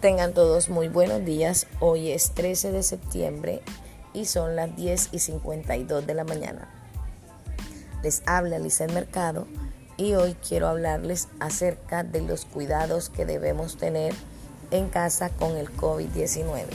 Tengan todos muy buenos días. Hoy es 13 de septiembre y son las 10 y 52 de la mañana. Les habla Lizeth Mercado y hoy quiero hablarles acerca de los cuidados que debemos tener en casa con el COVID-19.